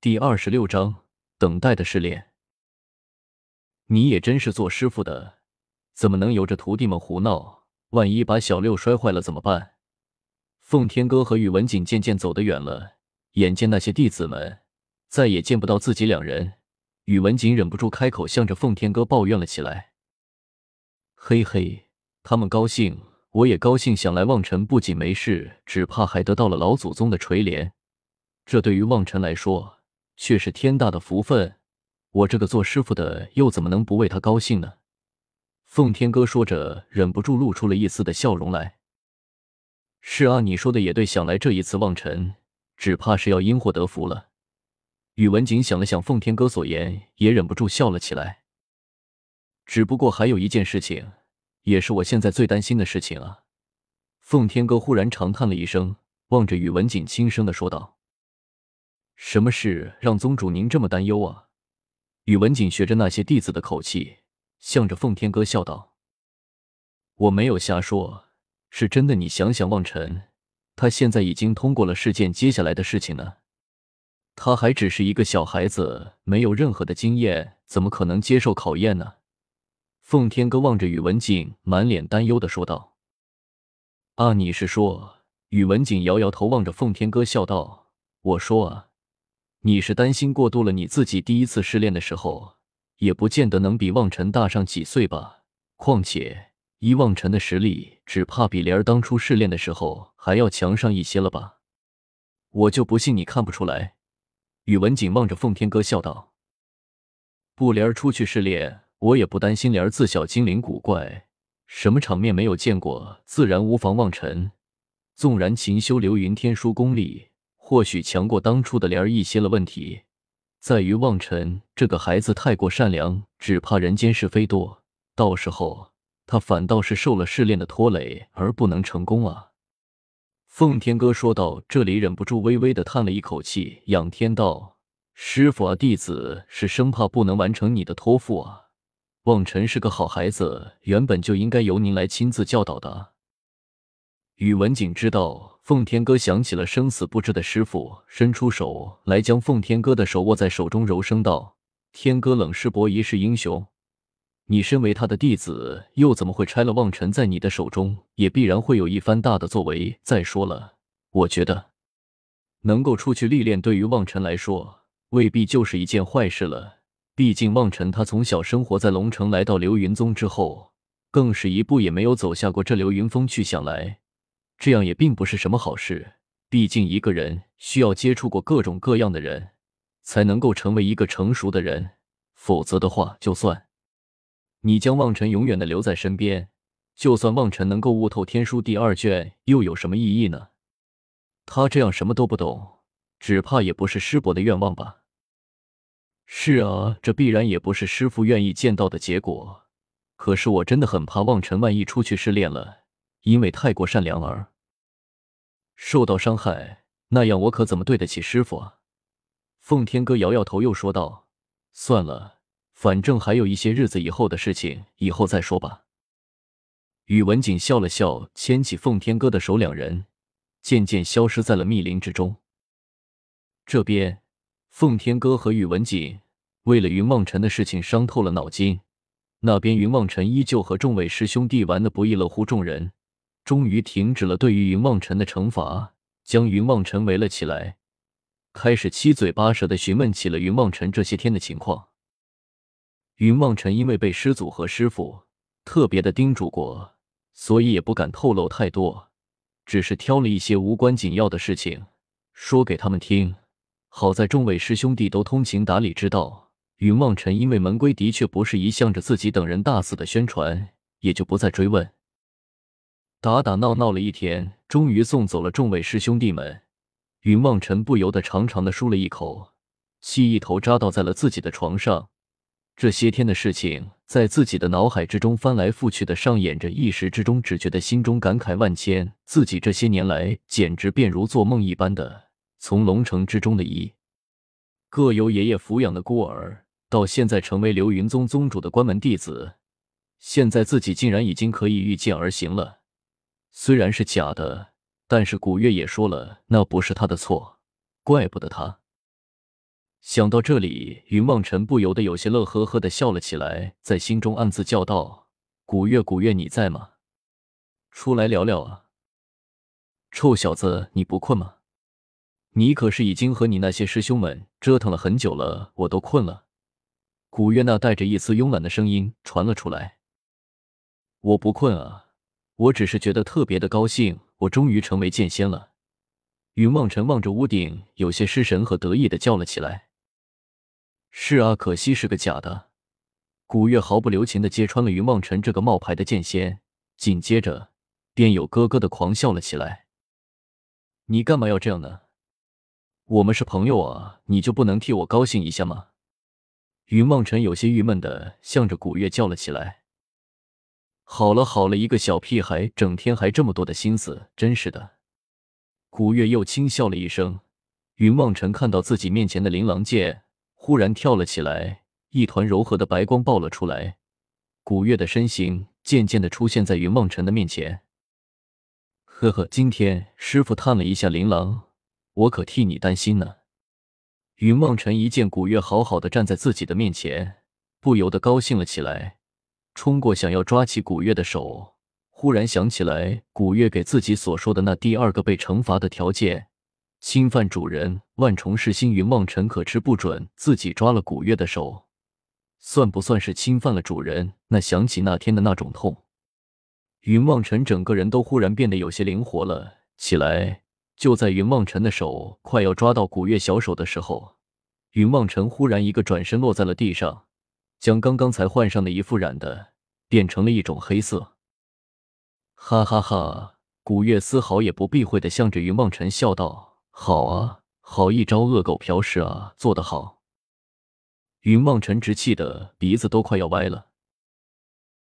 第二十六章等待的试炼。你也真是做师傅的，怎么能由着徒弟们胡闹？万一把小六摔坏了怎么办？奉天哥和宇文景渐渐走得远了，眼见那些弟子们再也见不到自己两人，宇文景忍不住开口，向着奉天哥抱怨了起来：“嘿嘿，他们高兴，我也高兴。想来望尘不仅没事，只怕还得到了老祖宗的垂怜。这对于望尘来说……”却是天大的福分，我这个做师傅的又怎么能不为他高兴呢？奉天哥说着，忍不住露出了一丝的笑容来。是啊，你说的也对，想来这一次望尘只怕是要因祸得福了。宇文景想了想奉天哥所言，也忍不住笑了起来。只不过还有一件事情，也是我现在最担心的事情啊！奉天哥忽然长叹了一声，望着宇文景，轻声的说道。什么事让宗主您这么担忧啊？宇文景学着那些弟子的口气，向着奉天哥笑道：“我没有瞎说，是真的。你想想，望尘他现在已经通过了试剑，接下来的事情呢？他还只是一个小孩子，没有任何的经验，怎么可能接受考验呢？”奉天哥望着宇文景，满脸担忧的说道：“啊，你是说？”宇文景摇摇头，望着奉天哥笑道：“我说啊。”你是担心过度了？你自己第一次试炼的时候，也不见得能比望尘大上几岁吧？况且依望尘的实力，只怕比莲儿当初试炼的时候还要强上一些了吧？我就不信你看不出来。宇文景望着奉天哥笑道：“不，莲儿出去试炼，我也不担心。莲儿自小精灵古怪，什么场面没有见过，自然无妨。望尘纵然勤修流云天书功力。”或许强过当初的莲儿一些了，问题在于望尘这个孩子太过善良，只怕人间是非多，到时候他反倒是受了试炼的拖累而不能成功啊。奉天哥说到这里，忍不住微微的叹了一口气，仰天道：“师傅啊，弟子是生怕不能完成你的托付啊。望尘是个好孩子，原本就应该由您来亲自教导的。”宇文景知道。奉天哥想起了生死不知的师傅，伸出手来将奉天哥的手握在手中，柔声道：“天哥冷世伯一世英雄，你身为他的弟子，又怎么会拆了望尘在你的手中？也必然会有一番大的作为。再说了，我觉得能够出去历练，对于望尘来说，未必就是一件坏事了。毕竟望尘他从小生活在龙城，来到流云宗之后，更是一步也没有走下过这流云峰去。想来。”这样也并不是什么好事，毕竟一个人需要接触过各种各样的人，才能够成为一个成熟的人。否则的话，就算你将望尘永远的留在身边，就算望尘能够悟透天书第二卷，又有什么意义呢？他这样什么都不懂，只怕也不是师伯的愿望吧？是啊，这必然也不是师傅愿意见到的结果。可是我真的很怕望尘万一出去失恋了。因为太过善良而受到伤害，那样我可怎么对得起师傅啊？奉天哥摇摇头，又说道：“算了，反正还有一些日子以后的事情，以后再说吧。”宇文景笑了笑，牵起奉天哥的手，两人渐渐消失在了密林之中。这边，奉天哥和宇文景为了云望尘的事情伤透了脑筋；那边，云望尘依旧和众位师兄弟玩的不亦乐乎，众人。终于停止了对于云望尘的惩罚，将云望尘围了起来，开始七嘴八舌的询问起了云望尘这些天的情况。云望尘因为被师祖和师傅特别的叮嘱过，所以也不敢透露太多，只是挑了一些无关紧要的事情说给他们听。好在众位师兄弟都通情达理，知道云望尘因为门规的确不是一向着自己等人大肆的宣传，也就不再追问。打打闹闹了一天，终于送走了众位师兄弟们。云望尘不由得长长的舒了一口气，一头扎倒在了自己的床上。这些天的事情在自己的脑海之中翻来覆去的上演着，一时之中只觉得心中感慨万千。自己这些年来简直便如做梦一般的，从龙城之中的一个由爷爷抚养的孤儿，到现在成为流云宗宗主的关门弟子，现在自己竟然已经可以御剑而行了。虽然是假的，但是古月也说了，那不是他的错，怪不得他。想到这里，云望尘不由得有些乐呵呵的笑了起来，在心中暗自叫道：“古月，古月，你在吗？出来聊聊啊！臭小子，你不困吗？你可是已经和你那些师兄们折腾了很久了，我都困了。”古月那带着一丝慵懒的声音传了出来：“我不困啊，我只是觉得特别的高兴，我终于成为剑仙了。”云望尘望着屋顶，有些失神和得意的叫了起来：“是啊，可惜是个假的。”古月毫不留情的揭穿了云望尘这个冒牌的剑仙，紧接着便有咯咯的狂笑了起来：“你干嘛要这样呢？我们是朋友啊，你就不能替我高兴一下吗？”云望尘有些郁闷的向着古月叫了起来：“好了好了，一个小屁孩，整天还这么多的心思，真是的。”古月又轻笑了一声，云望尘看到自己面前的琳琅剑，忽然跳了起来，一团柔和的白光爆了出来。古月的身形渐渐的出现在云望尘的面前。呵呵，今天师傅探了一下琳琅，我可替你担心呢。云望尘一见古月好好的站在自己的面前，不由得高兴了起来，冲过想要抓起古月的手。忽然想起来，古月给自己所说的那第二个被惩罚的条件：侵犯主人，万重噬心。云望尘可吃不准自己抓了古月的手，算不算是侵犯了主人？那想起那天的那种痛，云望尘整个人都忽然变得有些灵活了起来。就在云望尘的手快要抓到古月小手的时候，云望尘忽然一个转身落在了地上，将刚刚才换上的衣服染的变成了一种黑色。哈哈哈！古月丝毫也不避讳的向着云梦辰笑道：“好啊，好一招恶狗嫖食啊，做得好！”云梦辰直气的鼻子都快要歪了。